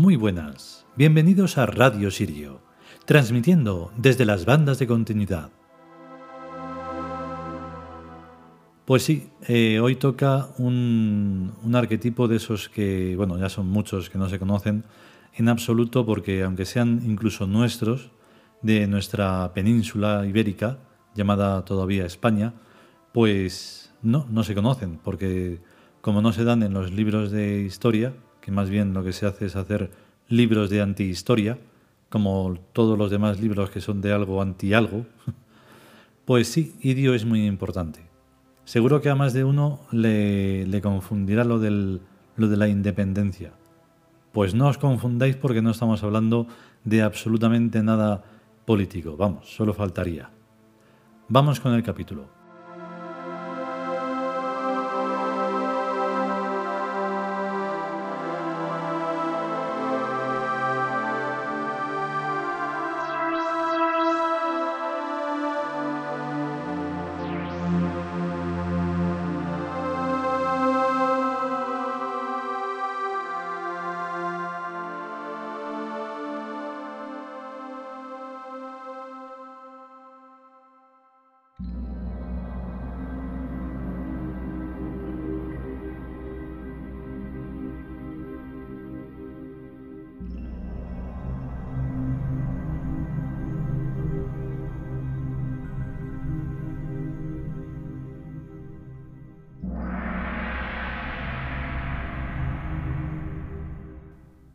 Muy buenas, bienvenidos a Radio Sirio, transmitiendo desde las bandas de continuidad. Pues sí, eh, hoy toca un, un, arquetipo de esos que, bueno, ya son muchos que no se conocen en absoluto porque aunque sean incluso nuestros, de nuestra península ibérica, llamada todavía España, pues no, no se conocen porque como no se dan en los libros de historia, que más bien lo que se hace es hacer libros de antihistoria, como todos los demás libros que son de algo anti-algo, pues sí, idio es muy importante. Seguro que a más de uno le, le confundirá lo, del, lo de la independencia. Pues no os confundáis porque no estamos hablando de absolutamente nada político, vamos, solo faltaría. Vamos con el capítulo.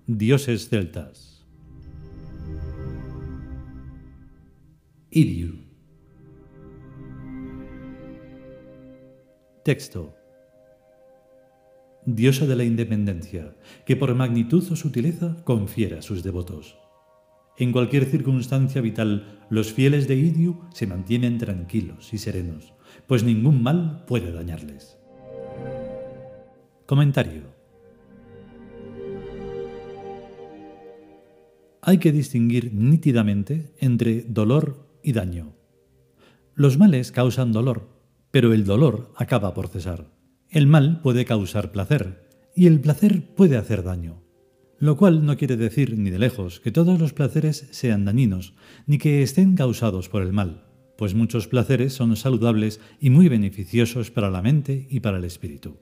Dioses celtas. Idiu. Texto. Diosa de la independencia, que por magnitud o sutileza confiera a sus devotos. En cualquier circunstancia vital, los fieles de Idiu se mantienen tranquilos y serenos, pues ningún mal puede dañarles. Comentario. Hay que distinguir nítidamente entre dolor y daño. Los males causan dolor, pero el dolor acaba por cesar. El mal puede causar placer, y el placer puede hacer daño. Lo cual no quiere decir ni de lejos que todos los placeres sean dañinos, ni que estén causados por el mal, pues muchos placeres son saludables y muy beneficiosos para la mente y para el espíritu.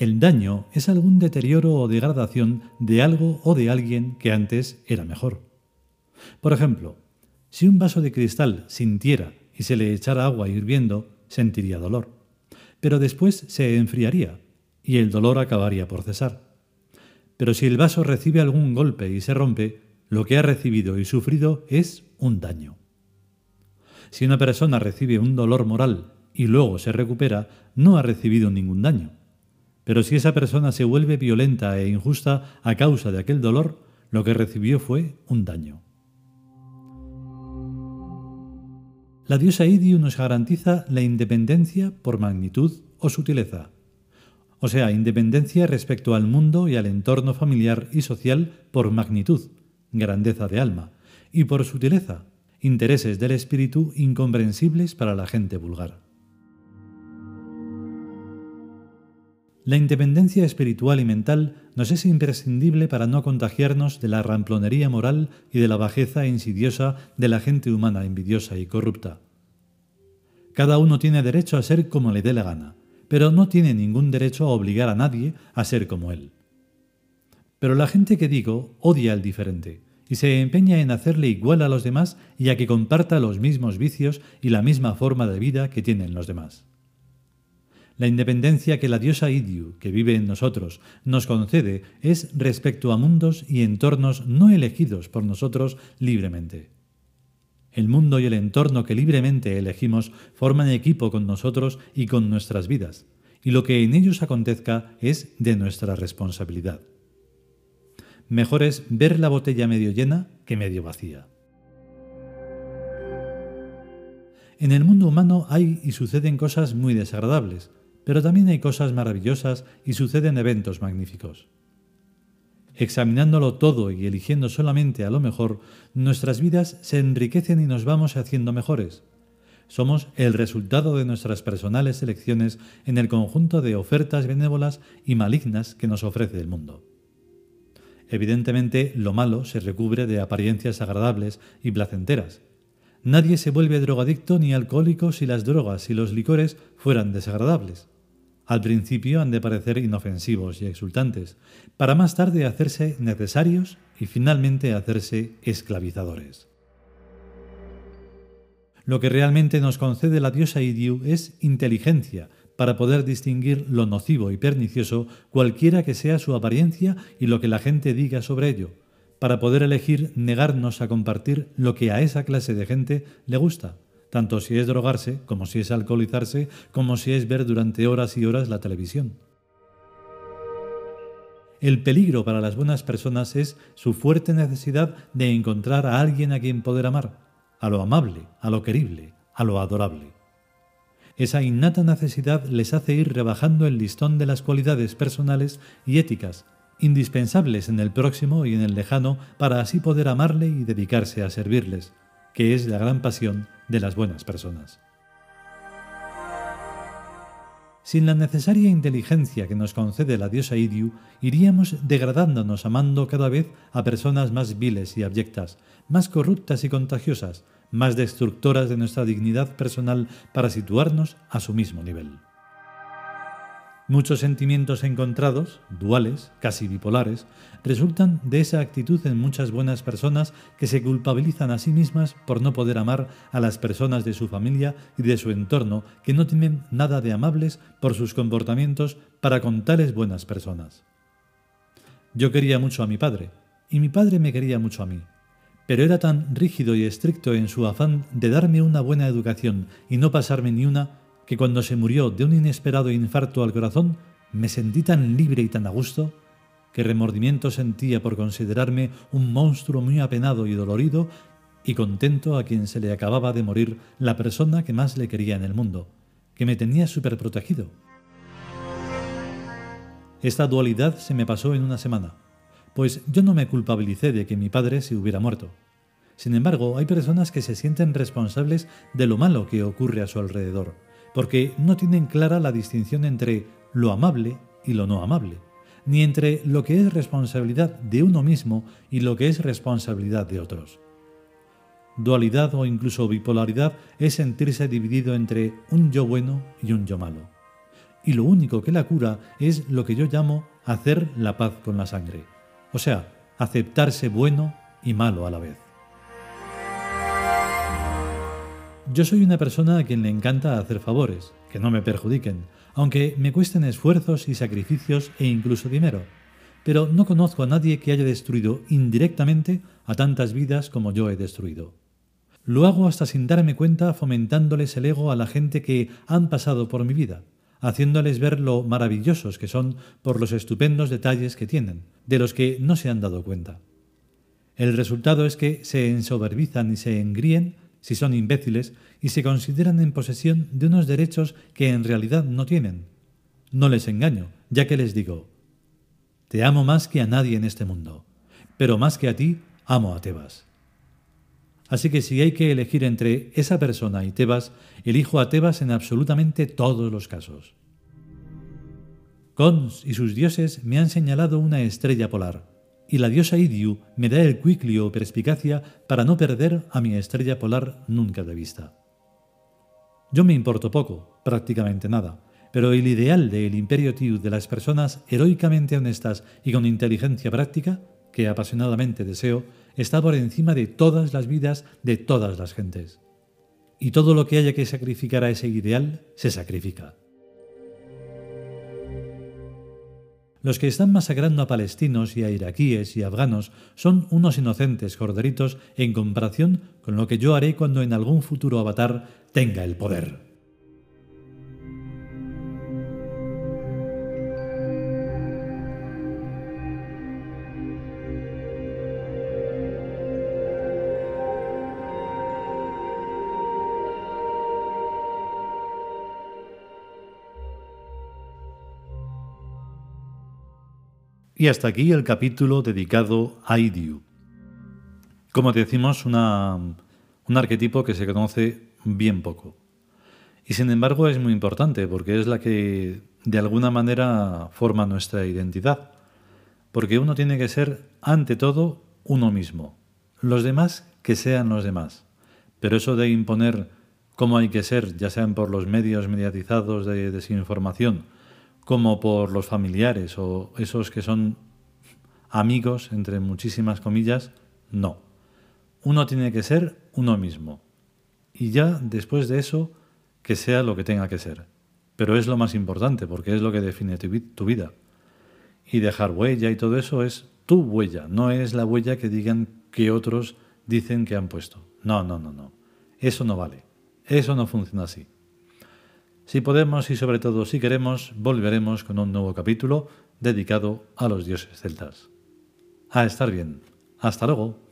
El daño es algún deterioro o degradación de algo o de alguien que antes era mejor. Por ejemplo, si un vaso de cristal sintiera y se le echara agua hirviendo, sentiría dolor, pero después se enfriaría y el dolor acabaría por cesar. Pero si el vaso recibe algún golpe y se rompe, lo que ha recibido y sufrido es un daño. Si una persona recibe un dolor moral y luego se recupera, no ha recibido ningún daño pero si esa persona se vuelve violenta e injusta a causa de aquel dolor, lo que recibió fue un daño. La diosa Idiu nos garantiza la independencia por magnitud o sutileza, o sea, independencia respecto al mundo y al entorno familiar y social por magnitud, grandeza de alma, y por sutileza, intereses del espíritu incomprensibles para la gente vulgar. La independencia espiritual y mental nos es imprescindible para no contagiarnos de la ramplonería moral y de la bajeza insidiosa de la gente humana envidiosa y corrupta. Cada uno tiene derecho a ser como le dé la gana, pero no tiene ningún derecho a obligar a nadie a ser como él. Pero la gente que digo odia al diferente y se empeña en hacerle igual a los demás y a que comparta los mismos vicios y la misma forma de vida que tienen los demás. La independencia que la diosa Idiu, que vive en nosotros, nos concede es respecto a mundos y entornos no elegidos por nosotros libremente. El mundo y el entorno que libremente elegimos forman equipo con nosotros y con nuestras vidas, y lo que en ellos acontezca es de nuestra responsabilidad. Mejor es ver la botella medio llena que medio vacía. En el mundo humano hay y suceden cosas muy desagradables, pero también hay cosas maravillosas y suceden eventos magníficos. Examinándolo todo y eligiendo solamente a lo mejor, nuestras vidas se enriquecen y nos vamos haciendo mejores. Somos el resultado de nuestras personales elecciones en el conjunto de ofertas benévolas y malignas que nos ofrece el mundo. Evidentemente, lo malo se recubre de apariencias agradables y placenteras. Nadie se vuelve drogadicto ni alcohólico si las drogas y los licores fueran desagradables. Al principio han de parecer inofensivos y exultantes, para más tarde hacerse necesarios y finalmente hacerse esclavizadores. Lo que realmente nos concede la diosa Idiu es inteligencia para poder distinguir lo nocivo y pernicioso cualquiera que sea su apariencia y lo que la gente diga sobre ello, para poder elegir negarnos a compartir lo que a esa clase de gente le gusta, tanto si es drogarse, como si es alcoholizarse, como si es ver durante horas y horas la televisión. El peligro para las buenas personas es su fuerte necesidad de encontrar a alguien a quien poder amar, a lo amable, a lo querible, a lo adorable. Esa innata necesidad les hace ir rebajando el listón de las cualidades personales y éticas, indispensables en el próximo y en el lejano, para así poder amarle y dedicarse a servirles, que es la gran pasión de las buenas personas. Sin la necesaria inteligencia que nos concede la diosa Idiu, iríamos degradándonos amando cada vez a personas más viles y abyectas, más corruptas y contagiosas, más destructoras de nuestra dignidad personal para situarnos a su mismo nivel. Muchos sentimientos encontrados, duales, casi bipolares, resultan de esa actitud en muchas buenas personas que se culpabilizan a sí mismas por no poder amar a las personas de su familia y de su entorno que no tienen nada de amables por sus comportamientos para con tales buenas personas. Yo quería mucho a mi padre, y mi padre me quería mucho a mí, pero era tan rígido y estricto en su afán de darme una buena educación y no pasarme ni una que cuando se murió de un inesperado infarto al corazón, me sentí tan libre y tan a gusto, que remordimiento sentía por considerarme un monstruo muy apenado y dolorido y contento a quien se le acababa de morir la persona que más le quería en el mundo, que me tenía súper protegido. Esta dualidad se me pasó en una semana, pues yo no me culpabilicé de que mi padre se hubiera muerto. Sin embargo, hay personas que se sienten responsables de lo malo que ocurre a su alrededor porque no tienen clara la distinción entre lo amable y lo no amable, ni entre lo que es responsabilidad de uno mismo y lo que es responsabilidad de otros. Dualidad o incluso bipolaridad es sentirse dividido entre un yo bueno y un yo malo. Y lo único que la cura es lo que yo llamo hacer la paz con la sangre, o sea, aceptarse bueno y malo a la vez. Yo soy una persona a quien le encanta hacer favores, que no me perjudiquen, aunque me cuesten esfuerzos y sacrificios e incluso dinero. Pero no conozco a nadie que haya destruido indirectamente a tantas vidas como yo he destruido. Lo hago hasta sin darme cuenta fomentándoles el ego a la gente que han pasado por mi vida, haciéndoles ver lo maravillosos que son por los estupendos detalles que tienen, de los que no se han dado cuenta. El resultado es que se ensoberbizan y se engríen si son imbéciles y se consideran en posesión de unos derechos que en realidad no tienen. No les engaño, ya que les digo, te amo más que a nadie en este mundo, pero más que a ti, amo a Tebas. Así que si hay que elegir entre esa persona y Tebas, elijo a Tebas en absolutamente todos los casos. Cons y sus dioses me han señalado una estrella polar, y la diosa Idiu me da el cuiclio perspicacia para no perder a mi estrella polar nunca de vista. Yo me importo poco, prácticamente nada, pero el ideal del imperio Tiu de las personas heroicamente honestas y con inteligencia práctica, que apasionadamente deseo, está por encima de todas las vidas de todas las gentes. Y todo lo que haya que sacrificar a ese ideal se sacrifica. Los que están masacrando a palestinos y a iraquíes y afganos son unos inocentes corderitos en comparación con lo que yo haré cuando en algún futuro avatar tenga el poder. Y hasta aquí el capítulo dedicado a Idiu. Como decimos, un arquetipo que se conoce bien poco. Y sin embargo es muy importante porque es la que de alguna manera forma nuestra identidad. Porque uno tiene que ser, ante todo, uno mismo. Los demás, que sean los demás. Pero eso de imponer cómo hay que ser, ya sean por los medios mediatizados de desinformación, como por los familiares o esos que son amigos, entre muchísimas comillas, no. Uno tiene que ser uno mismo. Y ya después de eso, que sea lo que tenga que ser. Pero es lo más importante, porque es lo que define tu, vida. Y dejar huella y todo eso es tu huella, no es la huella que digan que otros dicen que han puesto. No, no, no, no. Eso no vale. Eso no funciona así. Si podemos y sobre todo si queremos, volveremos con un nuevo capítulo dedicado a los dioses celtas. A estar bien. Hasta luego.